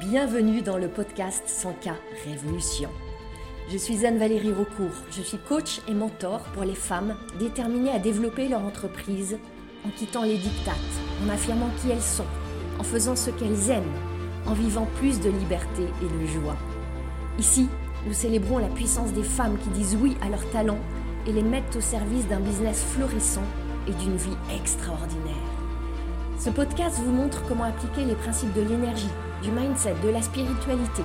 Bienvenue dans le podcast 100K Révolution. Je suis Anne-Valérie Raucourt, je suis coach et mentor pour les femmes déterminées à développer leur entreprise en quittant les dictates, en affirmant qui elles sont, en faisant ce qu'elles aiment, en vivant plus de liberté et de joie. Ici, nous célébrons la puissance des femmes qui disent oui à leurs talents et les mettent au service d'un business florissant et d'une vie extraordinaire. Ce podcast vous montre comment appliquer les principes de l'énergie, du mindset, de la spiritualité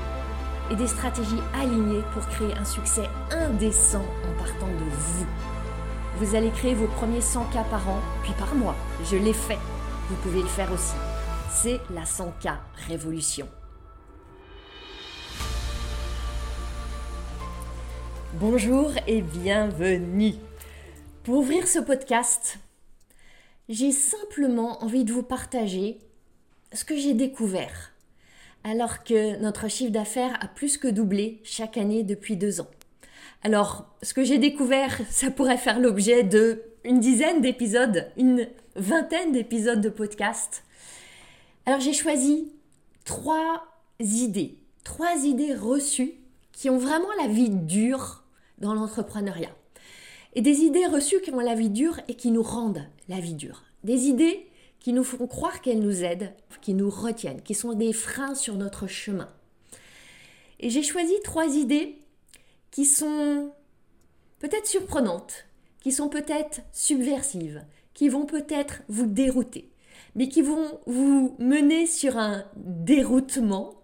et des stratégies alignées pour créer un succès indécent en partant de vous. Vous allez créer vos premiers 100 k par an, puis par mois. Je l'ai fait. Vous pouvez le faire aussi. C'est la 100K Révolution. Bonjour et bienvenue. Pour ouvrir ce podcast, j'ai simplement envie de vous partager ce que j'ai découvert alors que notre chiffre d'affaires a plus que doublé chaque année depuis deux ans. Alors, ce que j'ai découvert, ça pourrait faire l'objet de une dizaine d'épisodes, une vingtaine d'épisodes de podcast. Alors, j'ai choisi trois idées, trois idées reçues qui ont vraiment la vie dure dans l'entrepreneuriat. Et des idées reçues qui ont la vie dure et qui nous rendent la vie dure. Des idées qui nous font croire qu'elles nous aident, qui nous retiennent, qui sont des freins sur notre chemin. Et j'ai choisi trois idées qui sont peut-être surprenantes, qui sont peut-être subversives, qui vont peut-être vous dérouter, mais qui vont vous mener sur un déroutement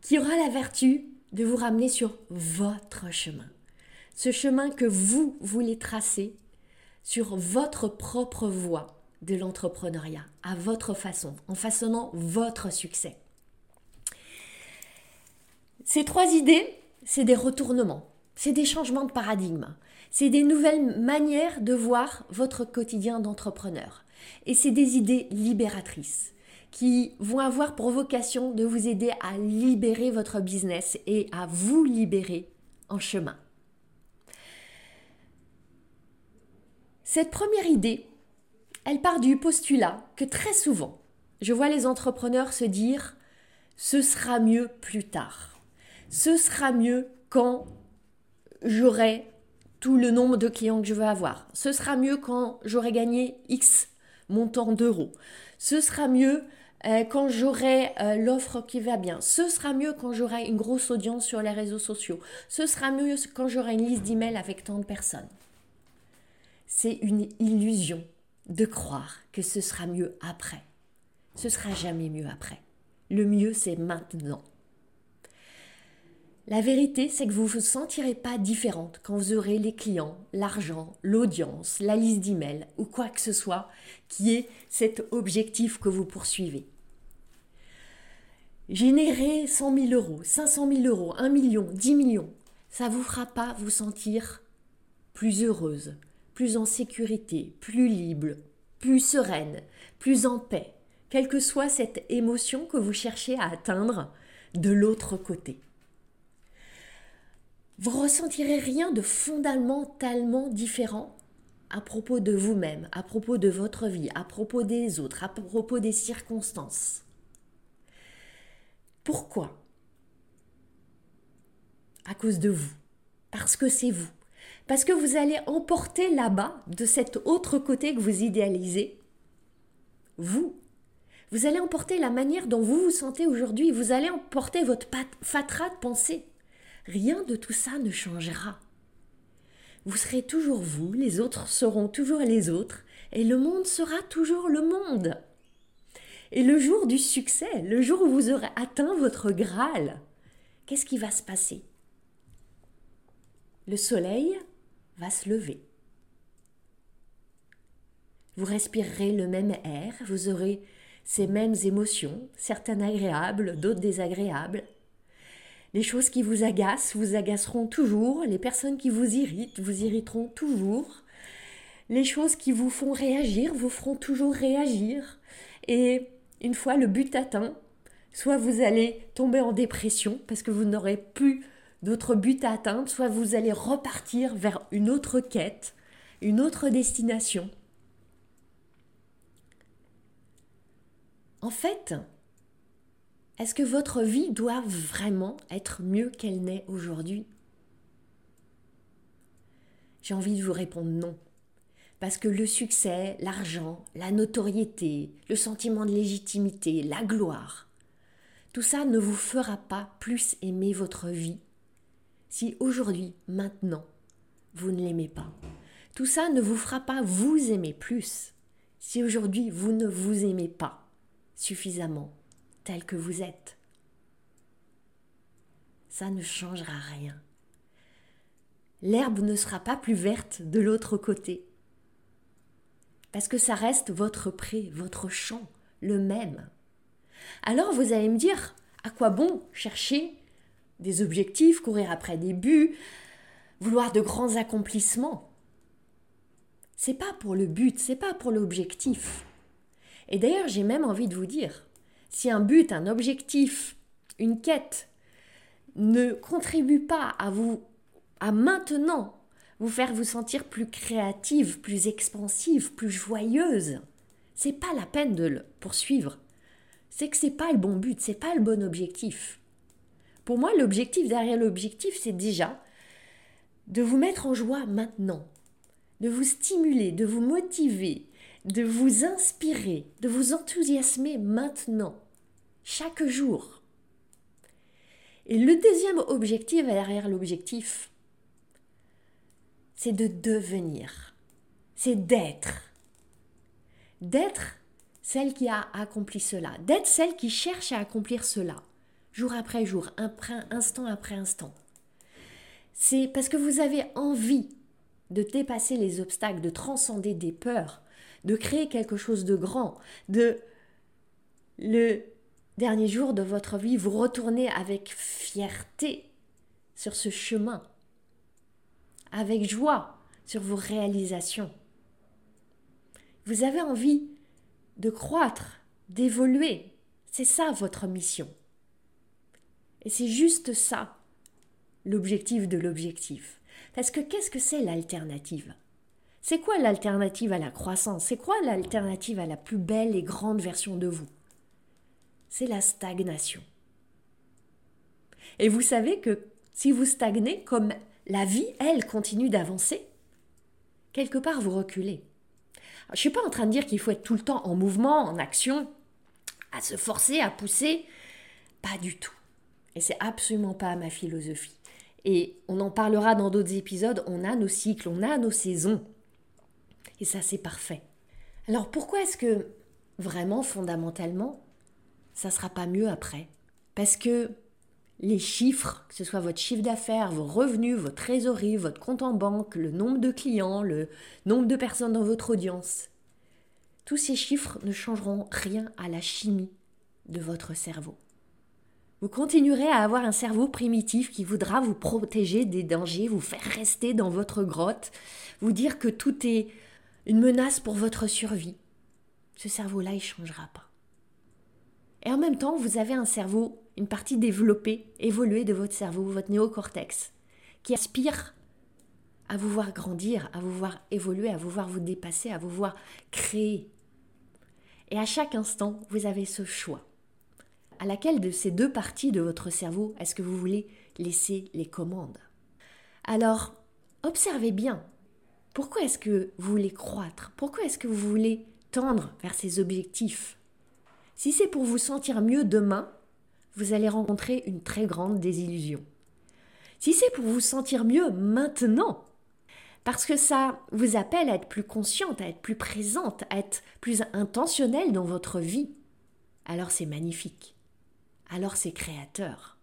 qui aura la vertu de vous ramener sur votre chemin. Ce chemin que vous voulez tracer sur votre propre voie de l'entrepreneuriat, à votre façon, en façonnant votre succès. Ces trois idées, c'est des retournements, c'est des changements de paradigme, c'est des nouvelles manières de voir votre quotidien d'entrepreneur. Et c'est des idées libératrices qui vont avoir pour vocation de vous aider à libérer votre business et à vous libérer en chemin. Cette première idée, elle part du postulat que très souvent, je vois les entrepreneurs se dire ce sera mieux plus tard. Ce sera mieux quand j'aurai tout le nombre de clients que je veux avoir. Ce sera mieux quand j'aurai gagné X montant d'euros. Ce sera mieux euh, quand j'aurai euh, l'offre qui va bien. Ce sera mieux quand j'aurai une grosse audience sur les réseaux sociaux. Ce sera mieux quand j'aurai une liste d'emails avec tant de personnes. C'est une illusion de croire que ce sera mieux après. Ce sera jamais mieux après. Le mieux, c'est maintenant. La vérité, c'est que vous ne vous sentirez pas différente quand vous aurez les clients, l'argent, l'audience, la liste d'emails ou quoi que ce soit qui est cet objectif que vous poursuivez. Générer 100 000 euros, 500 000 euros, 1 million, 10 millions, ça ne vous fera pas vous sentir plus heureuse, plus en sécurité, plus libre, plus sereine, plus en paix, quelle que soit cette émotion que vous cherchez à atteindre de l'autre côté. Vous ressentirez rien de fondamentalement différent à propos de vous-même, à propos de votre vie, à propos des autres, à propos des circonstances. Pourquoi? À cause de vous. Parce que c'est vous. Parce que vous allez emporter là-bas, de cet autre côté que vous idéalisez, vous. Vous allez emporter la manière dont vous vous sentez aujourd'hui. Vous allez emporter votre fatras de pensée. Rien de tout ça ne changera. Vous serez toujours vous, les autres seront toujours les autres, et le monde sera toujours le monde. Et le jour du succès, le jour où vous aurez atteint votre Graal, qu'est-ce qui va se passer? Le soleil va se lever. Vous respirerez le même air, vous aurez ces mêmes émotions, certaines agréables, d'autres désagréables. Les choses qui vous agacent vous agaceront toujours, les personnes qui vous irritent vous irriteront toujours, les choses qui vous font réagir vous feront toujours réagir. Et une fois le but atteint, soit vous allez tomber en dépression parce que vous n'aurez plus d'autres buts à atteindre, soit vous allez repartir vers une autre quête, une autre destination. En fait, Est-ce que votre vie doit vraiment être mieux qu'elle n'est aujourd'hui? J'ai envie de vous répondre non. Parce que le succès, l'argent, la notoriété, le sentiment de légitimité, la gloire, tout ça ne vous fera pas plus aimer votre vie si aujourd'hui, maintenant, vous ne l'aimez pas. Tout ça ne vous fera pas vous aimer plus si aujourd'hui vous ne vous aimez pas suffisamment tel que vous êtes. Ça ne changera rien. L'herbe ne sera pas plus verte de l'autre côté. Parce que ça reste votre pré, votre champ, le même. Alors vous allez me dire, à quoi bon chercher des objectifs, courir après des buts, vouloir de grands accomplissements C'est pas pour le but, c'est pas pour l'objectif. Et d'ailleurs, j'ai même envie de vous dire, si un but, un objectif, une quête ne contribue pas à vous, à maintenant vous faire vous sentir plus créative, plus expansive, plus joyeuse, c'est pas la peine de le poursuivre. C'est que c'est pas le bon but, c'est pas le bon objectif. Pour moi, l'objectif derrière l'objectif, c'est déjà de vous mettre en joie maintenant, de vous stimuler, de vous motiver, de vous inspirer, de vous enthousiasmer maintenant, chaque jour. Et le deuxième objectif derrière l'objectif, c'est de devenir, c'est d'être. D'être celle qui a accompli cela, d'être celle qui cherche à accomplir cela, jour après jour, instant après instant. C'est parce que vous avez envie de dépasser les obstacles, de transcender des peurs, de créer quelque chose de grand, de le dernier jour de votre vie, vous retournez avec fierté sur ce chemin, avec joie sur vos réalisations. Vous avez envie de croître, d'évoluer. C'est ça votre mission. Et c'est juste ça, l'objectif de l'objectif. Parce que qu'est-ce que c'est l'alternative? C'est quoi l'alternative à la croissance? C'est quoi l'alternative à la plus belle et grande version de vous? C'est la stagnation. Et vous savez que si vous stagnez, comme la vie, elle, continue d'avancer, quelque part vous reculez. je ne suis pas en train de dire qu'il faut être tout le temps en mouvement, en action, à se forcer, à pousser. Pas du tout. Et c'est absolument pas ma philosophie. Et on en parlera dans d'autres épisodes, on a nos cycles, on a nos saisons. Et ça, c'est parfait. Alors pourquoi est-ce que vraiment, fondamentalement, ça sera pas mieux après? Parce que les chiffres, que ce soit votre chiffre d'affaires, vos revenus, votre trésorerie, votre compte en banque, le nombre de clients, le nombre de personnes dans votre audience, tous ces chiffres ne changeront rien à la chimie de votre cerveau. Vous continuerez à avoir un cerveau primitif qui voudra vous protéger des dangers, vous faire rester dans votre grotte, vous dire que tout est une menace pour votre survie. Ce cerveau-là, il ne changera pas. Et en même temps, vous avez un cerveau, une partie développée, évoluée de votre cerveau, votre néocortex, qui aspire à vous voir grandir, à vous voir évoluer, à vous voir vous dépasser, à vous voir créer. Et à chaque instant, vous avez ce choix à laquelle de ces deux parties de votre cerveau est-ce que vous voulez laisser les commandes? Alors, observez bien. Pourquoi est-ce que vous voulez croître? Pourquoi est-ce que vous voulez tendre vers ces objectifs? Si c'est pour vous sentir mieux demain, vous allez rencontrer une très grande désillusion. Si c'est pour vous sentir mieux maintenant, parce que ça vous appelle à être plus consciente, à être plus présente, à être plus intentionnelle dans votre vie, alors c'est magnifique alors c'est créateur.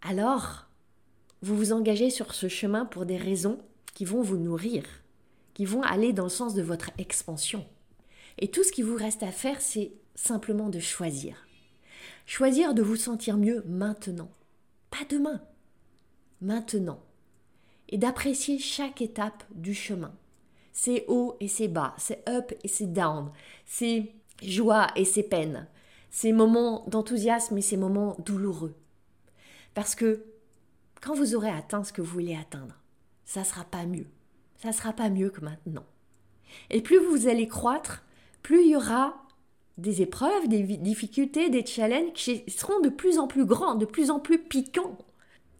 Alors, vous vous engagez sur ce chemin pour des raisons qui vont vous nourrir, qui vont aller dans le sens de votre expansion. Et tout ce qui vous reste à faire, c'est simplement de choisir. Choisir de vous sentir mieux maintenant, pas demain, maintenant. Et d'apprécier chaque étape du chemin. C'est haut et c'est bas, c'est up et c'est down, c'est joie et c'est peine, ces moments d'enthousiasme et ces moments douloureux. Parce que quand vous aurez atteint ce que vous voulez atteindre, ça sera pas mieux. Ça sera pas mieux que maintenant. Et plus vous allez croître, plus il y aura des épreuves, des difficultés, des challenges qui seront de plus en plus grands, de plus en plus piquants,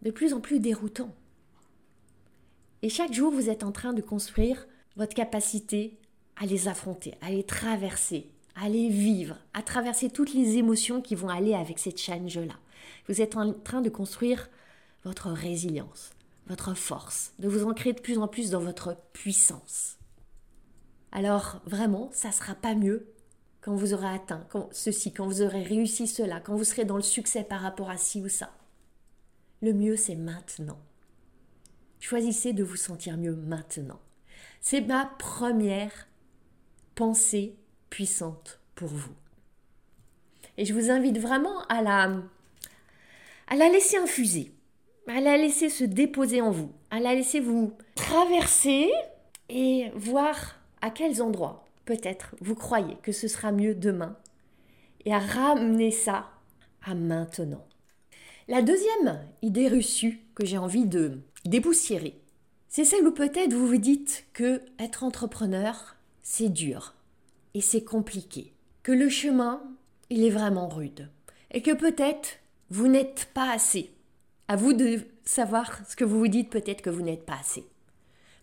de plus en plus déroutants. Et chaque jour, vous êtes en train de construire votre capacité à les affronter, à les traverser, à vivre, à traverser toutes les émotions qui vont aller avec ces challenges-là. Vous êtes en train de construire votre résilience, votre force, de vous ancrer de plus en plus dans votre puissance. Alors vraiment, ça ne sera pas mieux quand vous aurez atteint ceci, quand vous aurez réussi cela, quand vous serez dans le succès par rapport à ci ou ça. Le mieux, c'est maintenant. Choisissez de vous sentir mieux maintenant. C'est ma première pensée puissante pour vous. Et je vous invite vraiment à la, à la laisser infuser, à la laisser se déposer en vous, à la laisser vous traverser et voir à quels endroits peut-être vous croyez que ce sera mieux demain et à ramener ça à maintenant. La deuxième idée reçue que j'ai envie de dépoussiérer, c'est celle où peut-être vous vous dites que être entrepreneur, c'est dur et c'est compliqué, que le chemin, il est vraiment rude et que peut-être vous n'êtes pas assez. À vous de savoir ce que vous vous dites, peut-être que vous n'êtes pas assez.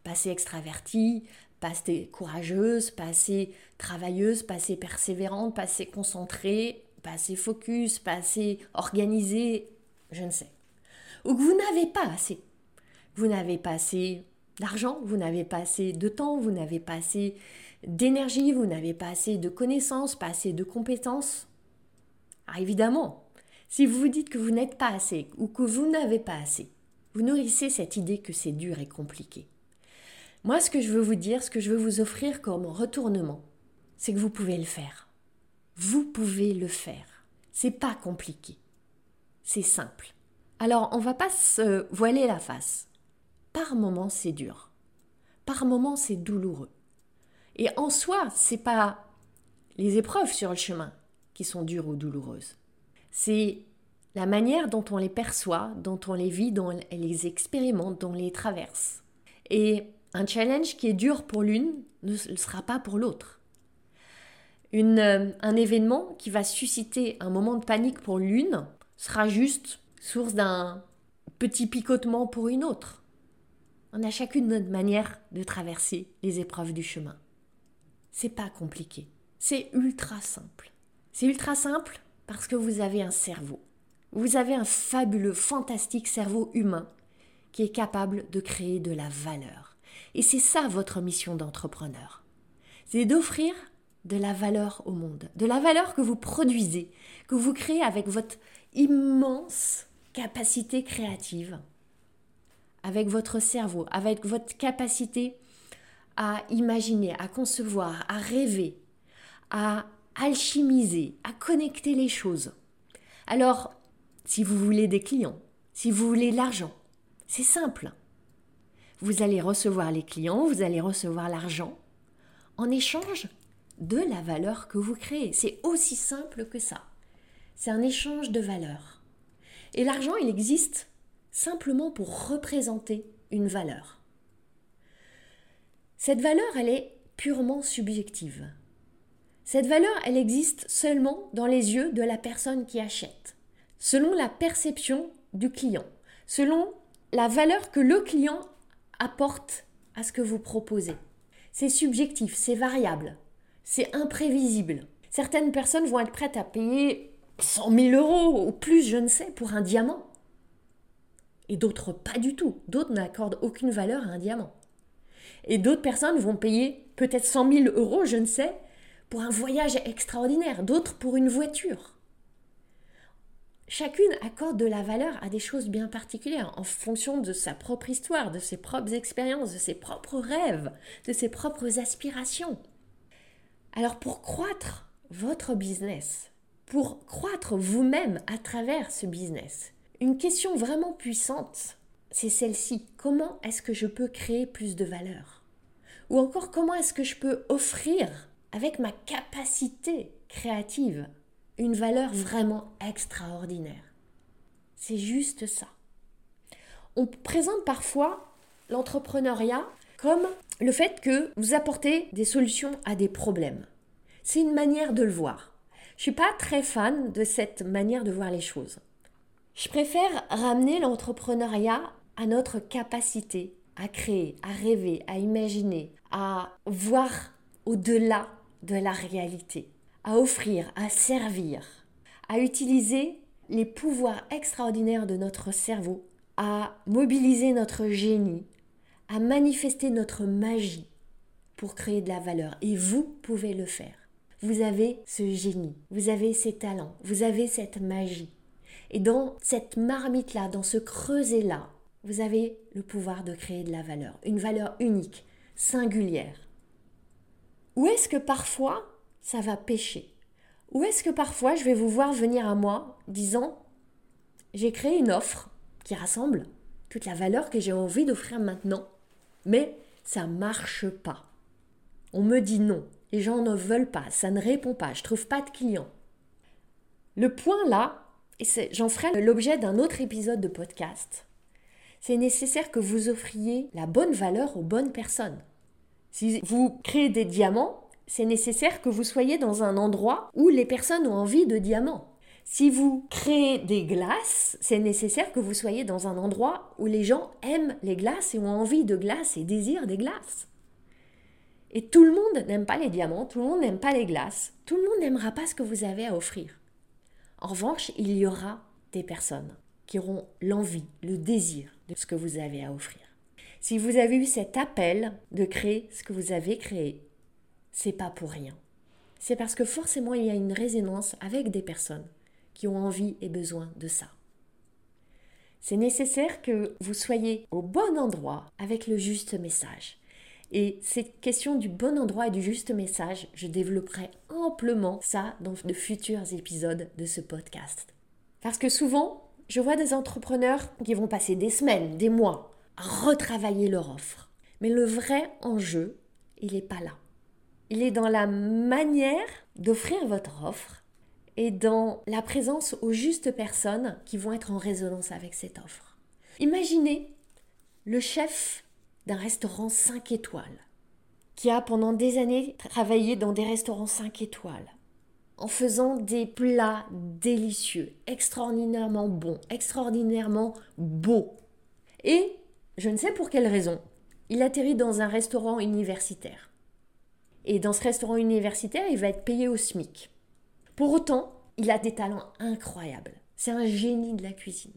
Pas assez extraverti, pas assez courageuse, pas assez travailleuse, pas assez persévérante, pas assez concentrée, pas assez focus, pas assez organisée, je ne sais. Ou que vous n'avez pas assez. Vous n'avez pas assez d'argent, vous n'avez pas assez de temps, vous n'avez pas assez d'énergie, vous n'avez pas assez de connaissances, pas assez de compétences. Ah, évidemment, si vous vous dites que vous n'êtes pas assez ou que vous n'avez pas assez, vous nourrissez cette idée que c'est dur et compliqué. Moi, ce que je veux vous dire, ce que je veux vous offrir comme retournement, c'est que vous pouvez le faire. Vous pouvez le faire. C'est pas compliqué. C'est simple. Alors, on va pas se voiler la face. Par moments, c'est dur. Par moments, c'est douloureux. Et en soi, c'est pas les épreuves sur le chemin qui sont dures ou douloureuses. C'est la manière dont on les perçoit, dont on les vit, dont on les expérimente, dont on les traverse. Et un challenge qui est dur pour l'une ne le sera pas pour l'autre. Euh, un événement qui va susciter un moment de panique pour l'une sera juste source d'un petit picotement pour une autre. On a chacune notre manière de traverser les épreuves du chemin. C'est pas compliqué. C'est ultra simple. C'est ultra simple parce que vous avez un cerveau. Vous avez un fabuleux, fantastique cerveau humain qui est capable de créer de la valeur. Et c'est ça votre mission d'entrepreneur. C'est d'offrir de la valeur au monde, de la valeur que vous produisez, que vous créez avec votre immense capacité créative, avec votre cerveau, avec votre capacité à imaginer, à concevoir, à rêver, à alchimiser, à connecter les choses. Alors, si vous voulez des clients, si vous voulez de l'argent, c'est simple vous allez recevoir les clients, vous allez recevoir l'argent en échange de la valeur que vous créez. C'est aussi simple que ça. C'est un échange de valeur. Et l'argent, il existe simplement pour représenter une valeur. Cette valeur, elle est purement subjective. Cette valeur, elle existe seulement dans les yeux de la personne qui achète, selon la perception du client, selon la valeur que le client apporte à ce que vous proposez. C'est subjectif, c'est variable, c'est imprévisible. Certaines personnes vont être prêtes à payer 100 000 euros ou plus, je ne sais, pour un diamant. Et d'autres pas du tout. D'autres n'accordent aucune valeur à un diamant. Et d'autres personnes vont payer peut-être 100 000 euros, je ne sais, pour un voyage extraordinaire. D'autres pour une voiture. Chacune accorde de la valeur à des choses bien particulières en fonction de sa propre histoire, de ses propres expériences, de ses propres rêves, de ses propres aspirations. Alors pour croître votre business, pour croître vous-même à travers ce business, une question vraiment puissante, c'est celle-ci. Comment est-ce que je peux créer plus de valeur? Ou encore comment est-ce que je peux offrir avec ma capacité créative une valeur vraiment extraordinaire? C'est juste ça. On présente parfois l'entrepreneuriat comme le fait que vous apportez des solutions à des problèmes. C'est une manière de le voir. Je suis pas très fan de cette manière de voir les choses. Je préfère ramener l'entrepreneuriat à notre capacité à créer, à rêver, à imaginer, à voir au-delà de la réalité, à offrir, à servir, à utiliser les pouvoirs extraordinaires de notre cerveau, à mobiliser notre génie, à manifester notre magie pour créer de la valeur. Et vous pouvez le faire. Vous avez ce génie, vous avez ces talents, vous avez cette magie. Et dans cette marmite-là, dans ce creuset-là, vous avez le pouvoir de créer de la valeur, une valeur unique, singulière. Où est-ce que parfois ça va pêcher? Où est-ce que parfois je vais vous voir venir à moi disant j'ai créé une offre qui rassemble toute la valeur que j'ai envie d'offrir maintenant, mais ça marche pas. On me dit non, les gens ne veulent pas, ça ne répond pas, je trouve pas de clients. Le point là, et j'en ferai l'objet d'un autre épisode de podcast, c'est nécessaire que vous offriez la bonne valeur aux bonnes personnes. Si vous créez des diamants, c'est nécessaire que vous soyez dans un endroit où les personnes ont envie de diamants. Si vous créez des glaces, c'est nécessaire que vous soyez dans un endroit où les gens aiment les glaces et ont envie de glaces et désirent des glaces. Et tout le monde n'aime pas les diamants, tout le monde n'aime pas les glaces, tout le monde n'aimera pas ce que vous avez à offrir. En revanche, il y aura des personnes qui auront l'envie, le désir de ce que vous avez à offrir. Si vous avez eu cet appel de créer ce que vous avez créé, c'est pas pour rien. C'est parce que forcément il y a une résonance avec des personnes qui ont envie et besoin de ça. C'est nécessaire que vous soyez au bon endroit avec le juste message. Et cette question du bon endroit et du juste message, je développerai amplement ça dans de futurs épisodes de ce podcast. Parce que souvent, je vois des entrepreneurs qui vont passer des semaines, des mois à retravailler leur offre. Mais le vrai enjeu, il n'est pas là. Il est dans la manière d'offrir votre offre et dans la présence aux justes personnes qui vont être en résonance avec cette offre. Imaginez le chef d'un restaurant 5 étoiles, qui a pendant des années travaillé dans des restaurants 5 étoiles, en faisant des plats délicieux, extraordinairement bons, extraordinairement beaux. Et, je ne sais pour quelle raison, il atterrit dans un restaurant universitaire. Et dans ce restaurant universitaire, il va être payé au SMIC. Pour autant, il a des talents incroyables. C'est un génie de la cuisine.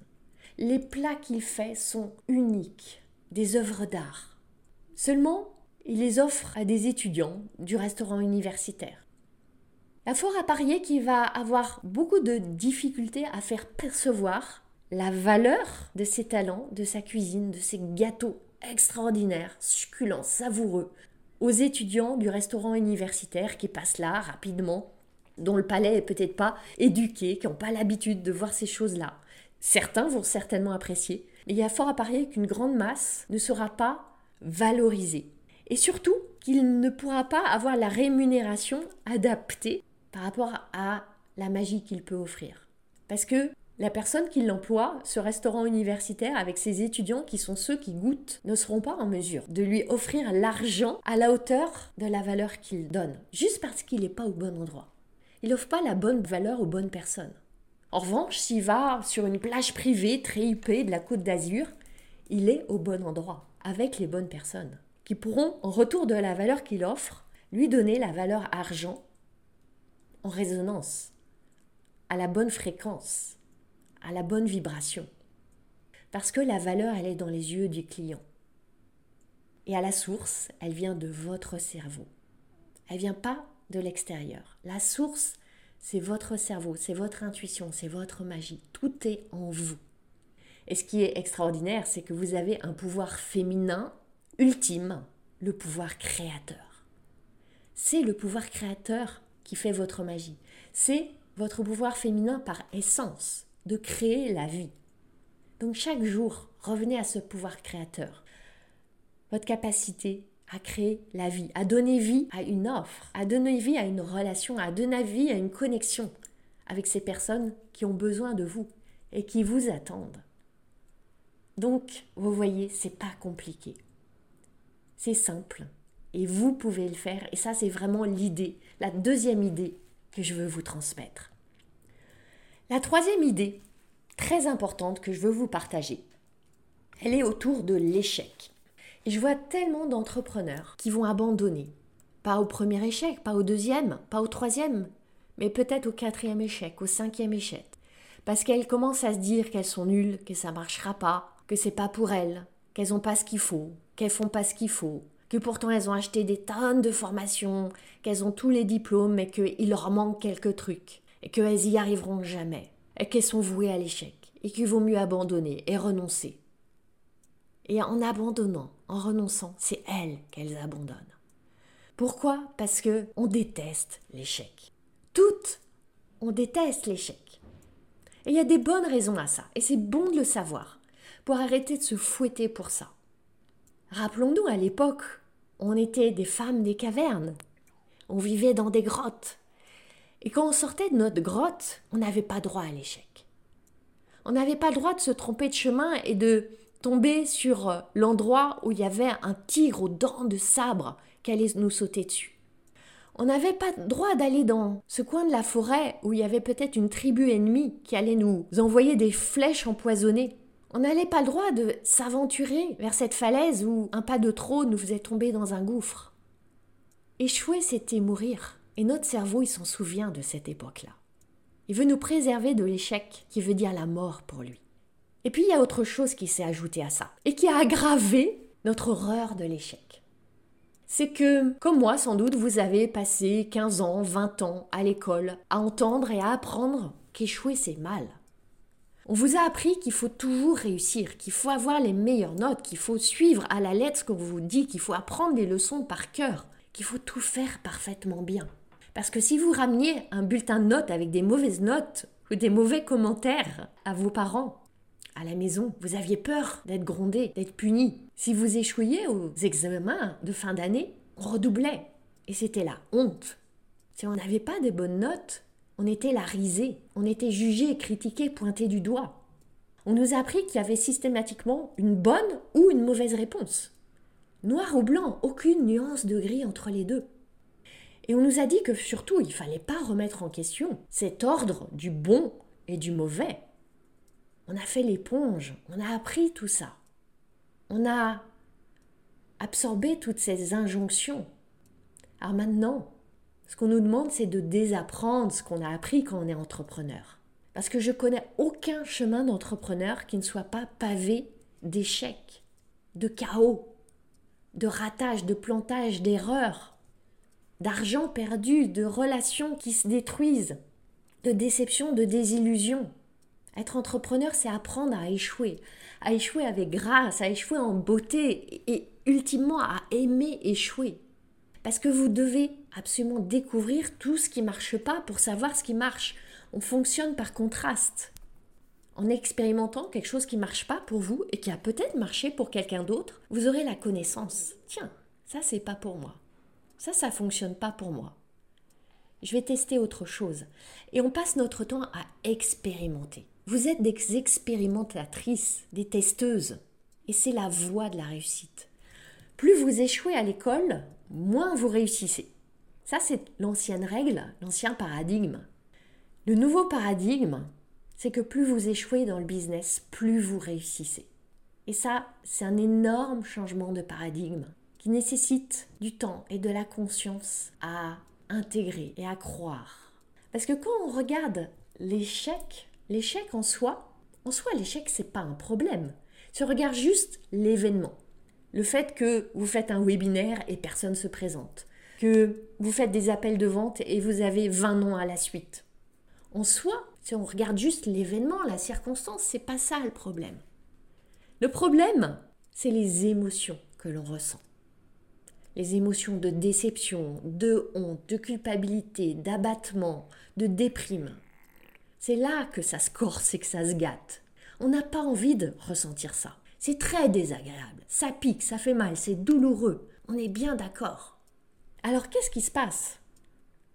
Les plats qu'il fait sont uniques des œuvres d'art. Seulement, il les offre à des étudiants du restaurant universitaire. La fort à parier qu'il va avoir beaucoup de difficultés à faire percevoir la valeur de ses talents, de sa cuisine, de ses gâteaux extraordinaires, succulents, savoureux, aux étudiants du restaurant universitaire qui passent là rapidement, dont le palais est peut-être pas éduqué, qui n'ont pas l'habitude de voir ces choses-là. Certains vont certainement apprécier, mais il y a fort à parier qu'une grande masse ne sera pas valorisée. Et surtout qu'il ne pourra pas avoir la rémunération adaptée par rapport à la magie qu'il peut offrir. Parce que la personne qui l'emploie, ce restaurant universitaire avec ses étudiants qui sont ceux qui goûtent, ne seront pas en mesure de lui offrir l'argent à la hauteur de la valeur qu'il donne, juste parce qu'il n'est pas au bon endroit. Il n'offre pas la bonne valeur aux bonnes personnes. En revanche, s'il va sur une plage privée très huppée de la côte d'Azur, il est au bon endroit, avec les bonnes personnes, qui pourront, en retour de la valeur qu'il offre, lui donner la valeur argent en résonance, à la bonne fréquence, à la bonne vibration. Parce que la valeur, elle est dans les yeux du client. Et à la source, elle vient de votre cerveau. Elle vient pas de l'extérieur. La source, c'est votre cerveau, c'est votre intuition, c'est votre magie. Tout est en vous. Et ce qui est extraordinaire, c'est que vous avez un pouvoir féminin ultime, le pouvoir créateur. C'est le pouvoir créateur qui fait votre magie. C'est votre pouvoir féminin par essence de créer la vie. Donc chaque jour, revenez à ce pouvoir créateur. Votre capacité à créer la vie, à donner vie à une offre, à donner vie à une relation, à donner vie à une connexion avec ces personnes qui ont besoin de vous et qui vous attendent. Donc, vous voyez, c'est pas compliqué. C'est simple et vous pouvez le faire et ça c'est vraiment l'idée, la deuxième idée que je veux vous transmettre. La troisième idée, très importante, que je veux vous partager, elle est autour de l'échec. Et je vois tellement d'entrepreneurs qui vont abandonner. Pas au premier échec, pas au deuxième, pas au troisième, mais peut-être au quatrième échec, au cinquième échec. Parce qu'elles commencent à se dire qu'elles sont nulles, que ça marchera pas, que c'est pas pour elles, qu'elles n'ont pas ce qu'il faut, qu'elles font pas ce qu'il faut, que pourtant elles ont acheté des tonnes de formations, qu'elles ont tous les diplômes, mais qu'il leur manque quelques trucs, et qu'elles y arriveront jamais, et qu'elles sont vouées à l'échec, et qu'il vaut mieux abandonner et renoncer. Et en abandonnant, en renonçant, c'est elles qu'elles abandonnent. Pourquoi? Parce que on déteste l'échec. Toutes, on déteste l'échec. Et il y a des bonnes raisons à ça, et c'est bon de le savoir, pour arrêter de se fouetter pour ça. Rappelons-nous, à l'époque, on était des femmes des cavernes, on vivait dans des grottes, et quand on sortait de notre grotte, on n'avait pas droit à l'échec. On n'avait pas le droit de se tromper de chemin et de tomber sur l'endroit où il y avait un tigre aux dents de sabre qui allait nous sauter dessus. On n'avait pas droit d'aller dans ce coin de la forêt où il y avait peut-être une tribu ennemie qui allait nous envoyer des flèches empoisonnées. On n'avait pas le droit de s'aventurer vers cette falaise où un pas de trop nous faisait tomber dans un gouffre. Échouer, c'était mourir. Et notre cerveau, il s'en souvient de cette époque-là. Il veut nous préserver de l'échec, qui veut dire la mort pour lui. Et puis il y a autre chose qui s'est ajouté à ça, et qui a aggravé notre horreur de l'échec c'est que, comme moi sans doute, vous avez passé 15 ans, 20 ans à l'école à entendre et à apprendre qu'échouer c'est mal. On vous a appris qu'il faut toujours réussir, qu'il faut avoir les meilleures notes, qu'il faut suivre à la lettre ce qu'on vous dit, qu'il faut apprendre les leçons par cœur, qu'il faut tout faire parfaitement bien. Parce que si vous rameniez un bulletin de notes avec des mauvaises notes ou des mauvais commentaires à vos parents, à la maison, vous aviez peur d'être grondé, d'être puni. Si vous échouiez aux examens de fin d'année, on redoublait. Et c'était la honte. Si on n'avait pas des bonnes notes, on était la risée, on était jugé, critiqué, pointé du doigt. On nous a appris qu'il y avait systématiquement une bonne ou une mauvaise réponse. Noir ou blanc, aucune nuance de gris entre les deux. Et on nous a dit que surtout, il ne fallait pas remettre en question cet ordre du bon et du mauvais. On a fait l'éponge, on a appris tout ça. On a absorbé toutes ces injonctions. Alors maintenant, ce qu'on nous demande, c'est de désapprendre ce qu'on a appris quand on est entrepreneur. Parce que je connais aucun chemin d'entrepreneur qui ne soit pas pavé d'échecs, de chaos, de ratage, de plantage, d'erreurs, d'argent perdu, de relations qui se détruisent, de déceptions, de désillusions. Être entrepreneur, c'est apprendre à échouer, à échouer avec grâce, à échouer en beauté et ultimement à aimer échouer. Parce que vous devez absolument découvrir tout ce qui marche pas pour savoir ce qui marche. On fonctionne par contraste. En expérimentant quelque chose qui marche pas pour vous et qui a peut-être marché pour quelqu'un d'autre, vous aurez la connaissance. Tiens, ça c'est pas pour moi. Ça, ça fonctionne pas pour moi. Je vais tester autre chose. Et on passe notre temps à expérimenter. Vous êtes des expérimentatrices, des testeuses. Et c'est la voie de la réussite. Plus vous échouez à l'école, moins vous réussissez. Ça, c'est l'ancienne règle, l'ancien paradigme. Le nouveau paradigme, c'est que plus vous échouez dans le business, plus vous réussissez. Et ça, c'est un énorme changement de paradigme qui nécessite du temps et de la conscience à intégrer et à croire. Parce que quand on regarde l'échec L'échec en soi, en soi, l'échec, c'est pas un problème. Tu regarde juste l'événement. Le fait que vous faites un webinaire et personne ne se présente. Que vous faites des appels de vente et vous avez 20 noms à la suite. En soi, si on regarde juste l'événement, la circonstance, c'est pas ça le problème. Le problème, c'est les émotions que l'on ressent. Les émotions de déception, de honte, de culpabilité, d'abattement, de déprime. C'est là que ça se corse et que ça se gâte. On n'a pas envie de ressentir ça. C'est très désagréable. Ça pique, ça fait mal, c'est douloureux. On est bien d'accord. Alors qu'est-ce qui se passe?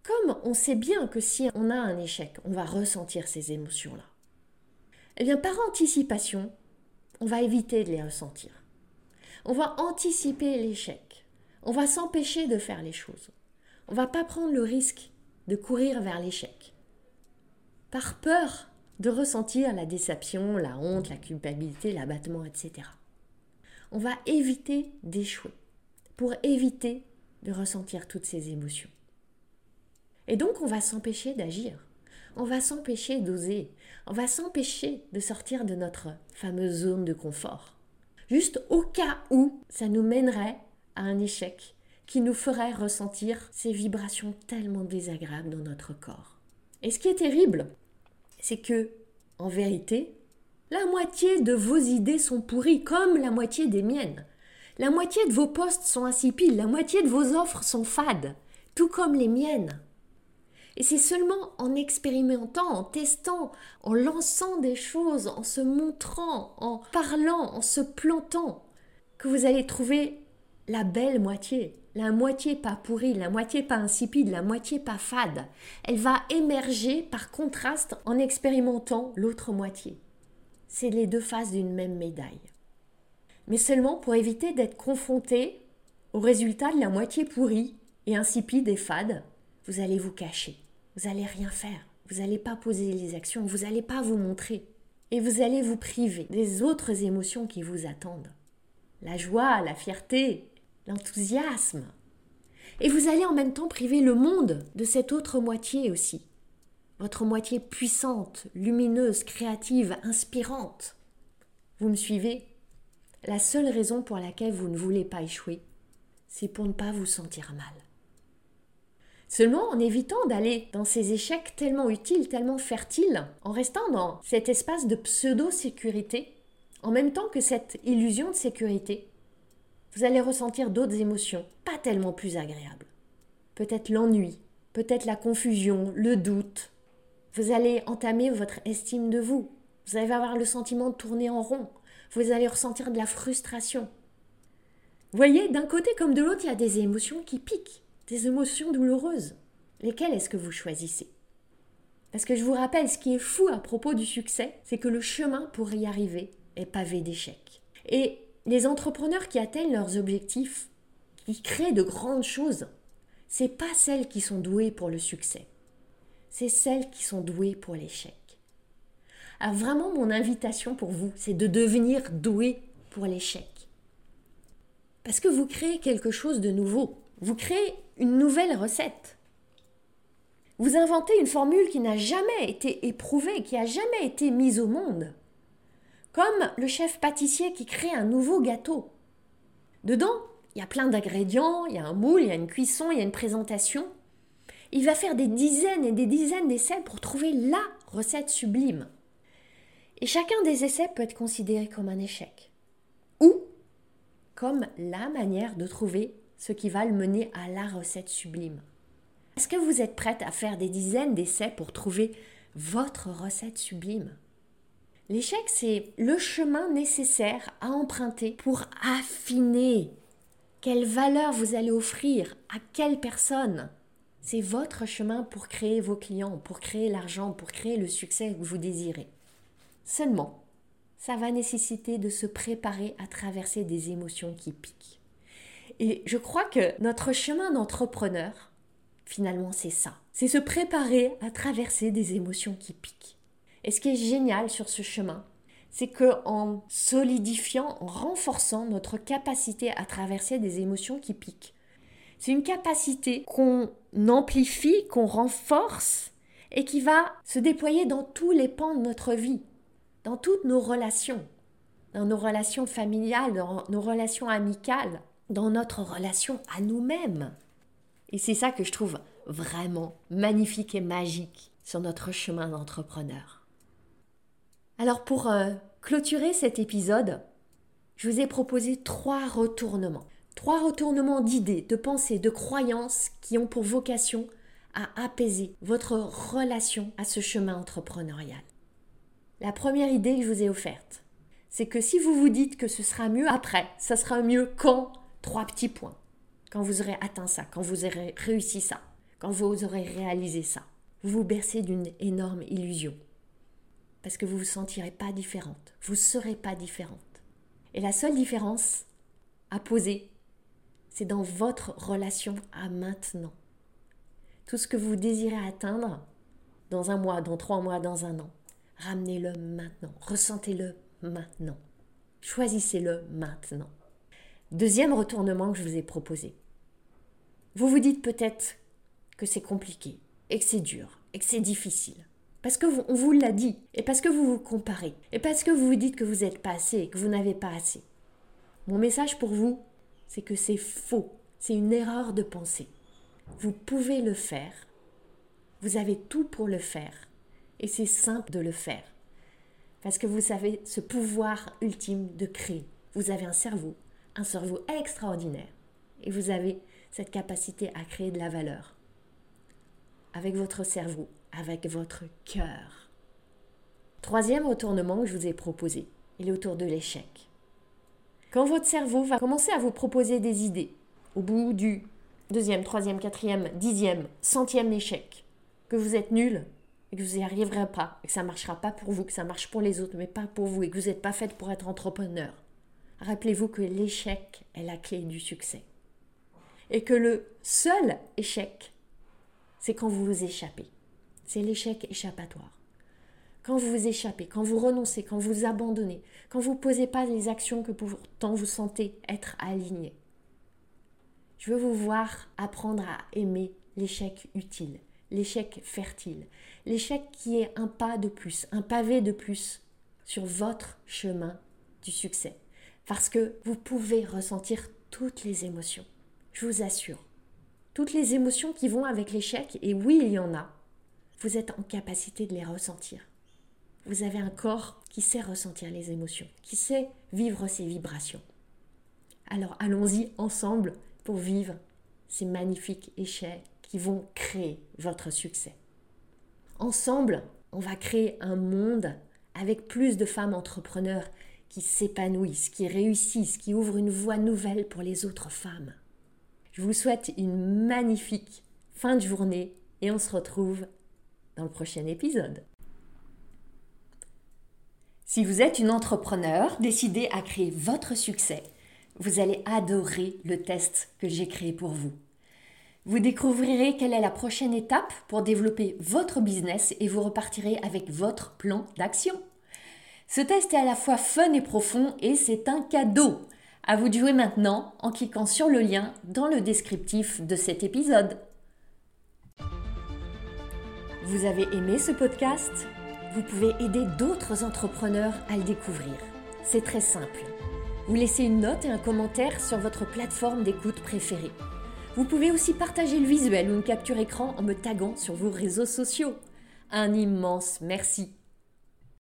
Comme on sait bien que si on a un échec, on va ressentir ces émotions-là. Eh bien, par anticipation, on va éviter de les ressentir. On va anticiper l'échec. On va s'empêcher de faire les choses. On va pas prendre le risque de courir vers l'échec. Par peur de ressentir la déception, la honte, la culpabilité, l'abattement, etc. On va éviter d'échouer pour éviter de ressentir toutes ces émotions. Et donc on va s'empêcher d'agir, on va s'empêcher d'oser, on va s'empêcher de sortir de notre fameuse zone de confort. Juste au cas où ça nous mènerait à un échec qui nous ferait ressentir ces vibrations tellement désagréables dans notre corps. Et ce qui est terrible, c'est que, en vérité, la moitié de vos idées sont pourries comme la moitié des miennes. La moitié de vos postes sont insipides, la moitié de vos offres sont fades, tout comme les miennes. Et c'est seulement en expérimentant, en testant, en lançant des choses, en se montrant, en parlant, en se plantant, que vous allez trouver la belle moitié, la moitié pas pourrie, la moitié pas insipide, la moitié pas fade. Elle va émerger par contraste en expérimentant l'autre moitié. C'est les deux faces d'une même médaille. Mais seulement pour éviter d'être confronté au résultat de la moitié pourrie et insipide et fade, vous allez vous cacher. Vous n'allez rien faire. Vous n'allez pas poser les actions. Vous n'allez pas vous montrer. Et vous allez vous priver des autres émotions qui vous attendent. La joie, la fierté, l'enthousiasme. Et vous allez en même temps priver le monde de cette autre moitié aussi. Votre moitié puissante, lumineuse, créative, inspirante. Vous me suivez? La seule raison pour laquelle vous ne voulez pas échouer, c'est pour ne pas vous sentir mal. Seulement en évitant d'aller dans ces échecs tellement utiles, tellement fertiles, en restant dans cet espace de pseudo-sécurité, en même temps que cette illusion de sécurité, vous allez ressentir d'autres émotions, pas tellement plus agréables. Peut-être l'ennui, peut-être la confusion, le doute. Vous allez entamer votre estime de vous. Vous allez avoir le sentiment de tourner en rond. Vous allez ressentir de la frustration. Voyez, d'un côté comme de l'autre, il y a des émotions qui piquent des émotions douloureuses. Lesquelles est-ce que vous choisissez? Parce que je vous rappelle, ce qui est fou à propos du succès, c'est que le chemin pour y arriver est pavé d'échecs. Et les entrepreneurs qui atteignent leurs objectifs, qui créent de grandes choses, c'est pas celles qui sont douées pour le succès. C'est celles qui sont douées pour l'échec. Alors vraiment, mon invitation pour vous, c'est de devenir doué pour l'échec. Parce que vous créez quelque chose de nouveau. Vous créez une nouvelle recette. Vous inventez une formule qui n'a jamais été éprouvée, qui n'a jamais été mise au monde. Comme le chef pâtissier qui crée un nouveau gâteau. Dedans, il y a plein d'ingrédients, il y a un moule, il y a une cuisson, il y a une présentation. Il va faire des dizaines et des dizaines d'essais pour trouver la recette sublime. Et chacun des essais peut être considéré comme un échec. Ou comme la manière de trouver ce qui va le mener à la recette sublime. Est-ce que vous êtes prête à faire des dizaines d'essais pour trouver votre recette sublime? L'échec, c'est le chemin nécessaire à emprunter pour affiner quelle valeur vous allez offrir à quelle personne. C'est votre chemin pour créer vos clients, pour créer l'argent, pour créer le succès que vous désirez. Seulement, ça va nécessiter de se préparer à traverser des émotions qui piquent. Et je crois que notre chemin d'entrepreneur, finalement, c'est ça. C'est se préparer à traverser des émotions qui piquent. Et ce qui est génial sur ce chemin, c'est que en solidifiant, en renforçant notre capacité à traverser des émotions qui piquent, c'est une capacité qu'on amplifie, qu'on renforce et qui va se déployer dans tous les pans de notre vie, dans toutes nos relations, dans nos relations familiales, dans nos relations amicales, dans notre relation à nous-mêmes. Et c'est ça que je trouve vraiment magnifique et magique sur notre chemin d'entrepreneur. Alors pour euh, clôturer cet épisode, je vous ai proposé trois retournements. Trois retournements d'idées, de pensées, de croyances qui ont pour vocation à apaiser votre relation à ce chemin entrepreneurial. La première idée que je vous ai offerte, c'est que si vous vous dites que ce sera mieux après, ça sera mieux quand? Trois petits points. Quand vous aurez atteint ça, quand vous aurez réussi ça, quand vous aurez réalisé ça, vous vous bercez d'une énorme illusion. Parce que vous ne vous sentirez pas différente. Vous ne serez pas différente. Et la seule différence à poser, c'est dans votre relation à maintenant. tout ce que vous désirez atteindre dans un mois, dans trois mois, dans un an. Ramenez-le maintenant, ressentez-le maintenant. Choisissez-le maintenant. Deuxième retournement que je vous ai proposé. Vous vous dites peut-être que c'est compliqué, et que c'est dur, et que c'est difficile. Parce que on vous l'a dit, et parce que vous vous comparez, et parce que vous vous dites que vous n'êtes pas assez, et que vous n'avez pas assez. Mon message pour vous, c'est que c'est faux, c'est une erreur de pensée. Vous pouvez le faire, vous avez tout pour le faire, et c'est simple de le faire. Parce que vous avez ce pouvoir ultime de créer. Vous avez un cerveau, un cerveau extraordinaire, et vous avez cette capacité à créer de la valeur. Avec votre cerveau, avec votre cœur. Troisième retournement que je vous ai proposé, il est autour de l'échec. Quand votre cerveau va commencer à vous proposer des idées, au bout du deuxième, troisième, quatrième, dixième, centième échec, que vous êtes nul et que vous n'y arriverez pas, et que ça ne marchera pas pour vous, que ça marche pour les autres, mais pas pour vous, et que vous n'êtes pas fait pour être entrepreneur. Rappelez-vous que l'échec est la clé du succès. Et que le seul échec, c'est quand vous vous échappez. C'est l'échec échappatoire. Quand vous vous échappez, quand vous renoncez, quand vous abandonnez, quand vous ne posez pas les actions que pourtant vous sentez être alignées. Je veux vous voir apprendre à aimer l'échec utile, l'échec fertile, l'échec qui est un pas de plus, un pavé de plus sur votre chemin du succès. Parce que vous pouvez ressentir toutes les émotions, je vous assure. Toutes les émotions qui vont avec l'échec, et oui, il y en a, vous êtes en capacité de les ressentir. Vous avez un corps qui sait ressentir les émotions, qui sait vivre ces vibrations. Alors allons-y ensemble pour vivre ces magnifiques échecs qui vont créer votre succès. Ensemble, on va créer un monde avec plus de femmes entrepreneurs qui s'épanouissent, qui réussissent, qui ouvrent une voie nouvelle pour les autres femmes. Je vous souhaite une magnifique fin de journée et on se retrouve dans le prochain épisode. Si vous êtes une entrepreneur décidée à créer votre succès, vous allez adorer le test que j'ai créé pour vous. Vous découvrirez quelle est la prochaine étape pour développer votre business et vous repartirez avec votre plan d'action. Ce test est à la fois fun et profond et c'est un cadeau. À vous de jouer maintenant en cliquant sur le lien dans le descriptif de cet épisode. Vous avez aimé ce podcast? Vous pouvez aider d'autres entrepreneurs à le découvrir. C'est très simple. Vous laissez une note et un commentaire sur votre plateforme d'écoute préférée. Vous pouvez aussi partager le visuel ou une capture écran en me taguant sur vos réseaux sociaux. Un immense merci